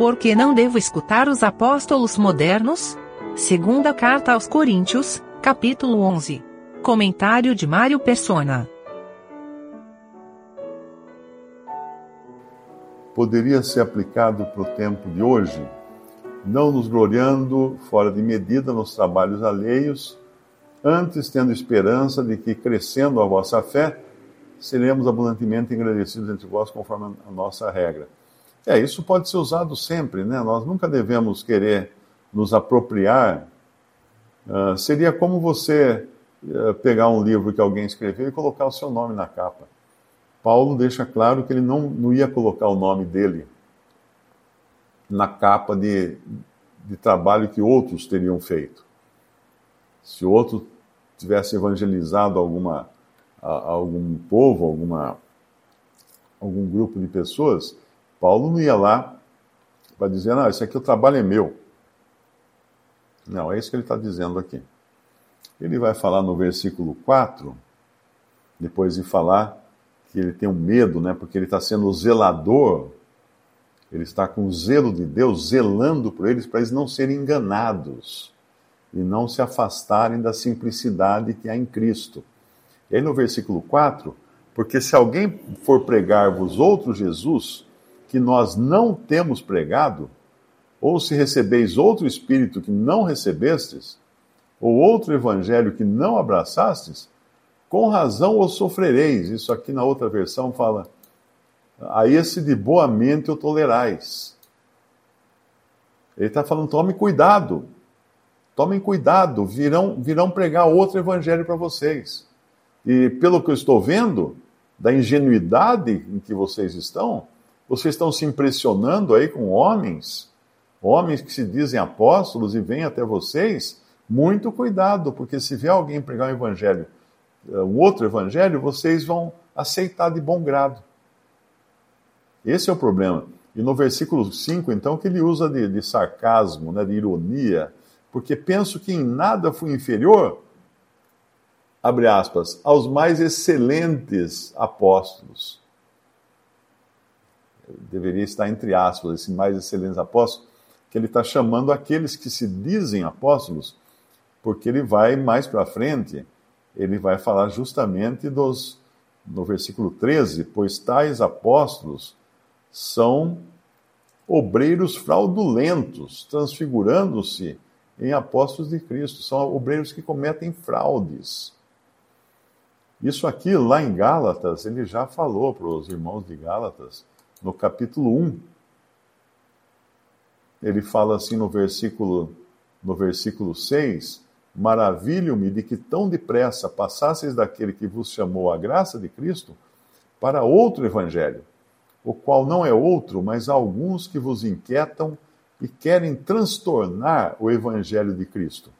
Por que não devo escutar os apóstolos modernos? Segunda carta aos Coríntios, capítulo 11. Comentário de Mário Persona. Poderia ser aplicado para o tempo de hoje, não nos gloriando fora de medida nos trabalhos alheios, antes tendo esperança de que, crescendo a vossa fé, seremos abundantemente agradecidos entre vós, conforme a nossa regra. É, isso pode ser usado sempre, né? Nós nunca devemos querer nos apropriar. Uh, seria como você uh, pegar um livro que alguém escreveu e colocar o seu nome na capa. Paulo deixa claro que ele não, não ia colocar o nome dele na capa de, de trabalho que outros teriam feito. Se outro tivesse evangelizado alguma, algum povo, alguma, algum grupo de pessoas, Paulo não ia lá para dizer, não, isso aqui o trabalho é meu. Não, é isso que ele está dizendo aqui. Ele vai falar no versículo 4, depois de falar que ele tem um medo, né, porque ele está sendo zelador, ele está com o zelo de Deus, zelando por eles, para eles não serem enganados e não se afastarem da simplicidade que há em Cristo. E aí no versículo 4, porque se alguém for pregar-vos outro Jesus, que nós não temos pregado, ou se recebeis outro Espírito que não recebestes, ou outro Evangelho que não abraçastes, com razão o sofrereis. Isso aqui na outra versão fala, a esse de boa mente o tolerais. Ele está falando, tome cuidado, tomem cuidado, virão, virão pregar outro Evangelho para vocês. E pelo que eu estou vendo, da ingenuidade em que vocês estão, vocês estão se impressionando aí com homens, homens que se dizem apóstolos e vêm até vocês. Muito cuidado, porque se vier alguém pregar um evangelho, eh, um outro evangelho, vocês vão aceitar de bom grado. Esse é o problema. E no versículo 5, então, que ele usa de, de sarcasmo, né, de ironia, porque penso que em nada fui inferior, abre aspas, aos mais excelentes apóstolos deveria estar entre aspas, esse mais excelentes apóstolos, que ele está chamando aqueles que se dizem apóstolos, porque ele vai mais para frente, ele vai falar justamente dos, no versículo 13, pois tais apóstolos são obreiros fraudulentos, transfigurando-se em apóstolos de Cristo, são obreiros que cometem fraudes. Isso aqui, lá em Gálatas, ele já falou para os irmãos de Gálatas, no capítulo 1, ele fala assim no versículo, no versículo 6: Maravilho-me de que tão depressa passasseis daquele que vos chamou a graça de Cristo para outro evangelho, o qual não é outro, mas alguns que vos inquietam e querem transtornar o evangelho de Cristo.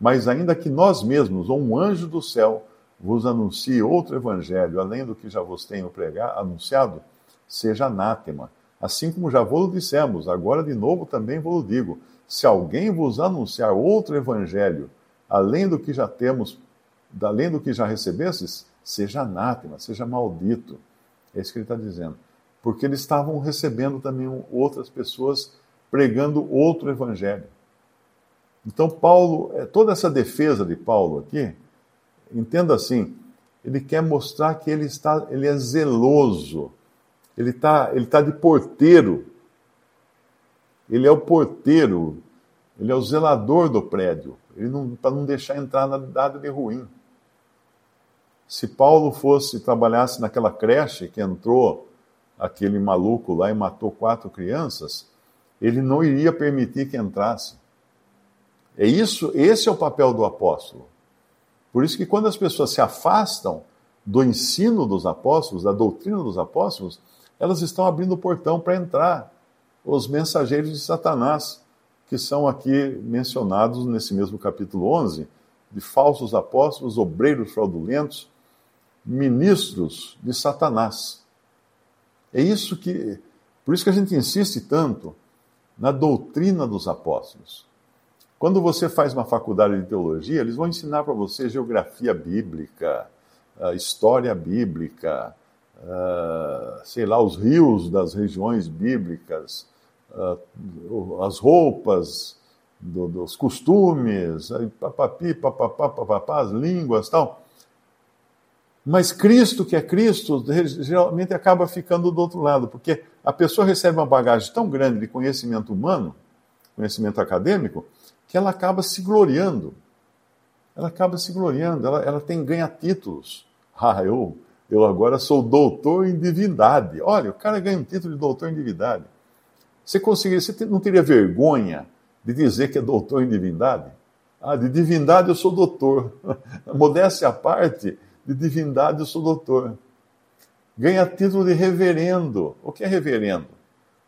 Mas ainda que nós mesmos, ou um anjo do céu, vos anuncie outro evangelho, além do que já vos tenho pregado, anunciado, seja anátema. Assim como já vos dissemos, agora de novo também vos digo: se alguém vos anunciar outro evangelho, além do que já temos, além do que já recebestes, seja anátema, seja maldito. É isso que ele está dizendo. Porque eles estavam recebendo também outras pessoas pregando outro evangelho. Então, Paulo, é, toda essa defesa de Paulo aqui, entenda assim, ele quer mostrar que ele, está, ele é zeloso ele está ele tá de porteiro. Ele é o porteiro, ele é o zelador do prédio, ele não para não deixar entrar nada de ruim. Se Paulo fosse trabalhasse naquela creche que entrou aquele maluco lá e matou quatro crianças, ele não iria permitir que entrasse. É isso, esse é o papel do apóstolo. Por isso que quando as pessoas se afastam do ensino dos apóstolos, da doutrina dos apóstolos, elas estão abrindo o portão para entrar os mensageiros de Satanás, que são aqui mencionados nesse mesmo capítulo 11, de falsos apóstolos, obreiros fraudulentos, ministros de Satanás. É isso que, por isso que a gente insiste tanto na doutrina dos apóstolos. Quando você faz uma faculdade de teologia, eles vão ensinar para você geografia bíblica, história bíblica, uh, sei lá, os rios das regiões bíblicas, uh, as roupas, do, dos costumes, papapi, papapá, papapá, as línguas tal. Mas Cristo, que é Cristo, geralmente acaba ficando do outro lado, porque a pessoa recebe uma bagagem tão grande de conhecimento humano, conhecimento acadêmico, que ela acaba se gloriando. Ela acaba se gloriando, ela, ela tem ganha títulos. Ah, eu, eu agora sou doutor em divindade. Olha, o cara ganha um título de doutor em divindade. Você conseguiria, você não teria vergonha de dizer que é doutor em divindade? Ah, de divindade eu sou doutor. Modéstia à parte, de divindade eu sou doutor. Ganha título de reverendo. O que é reverendo?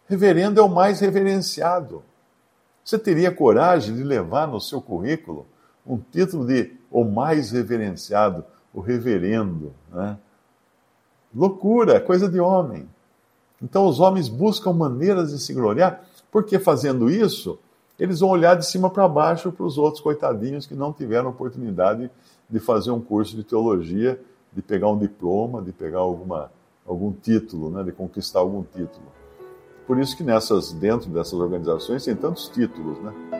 Reverendo é o mais reverenciado. Você teria coragem de levar no seu currículo um título de o mais reverenciado, o reverendo? Né? Loucura, coisa de homem. Então os homens buscam maneiras de se gloriar, porque fazendo isso, eles vão olhar de cima para baixo para os outros coitadinhos que não tiveram oportunidade de fazer um curso de teologia, de pegar um diploma, de pegar alguma, algum título, né, de conquistar algum título. Por isso que nessas, dentro dessas organizações tem tantos títulos, né?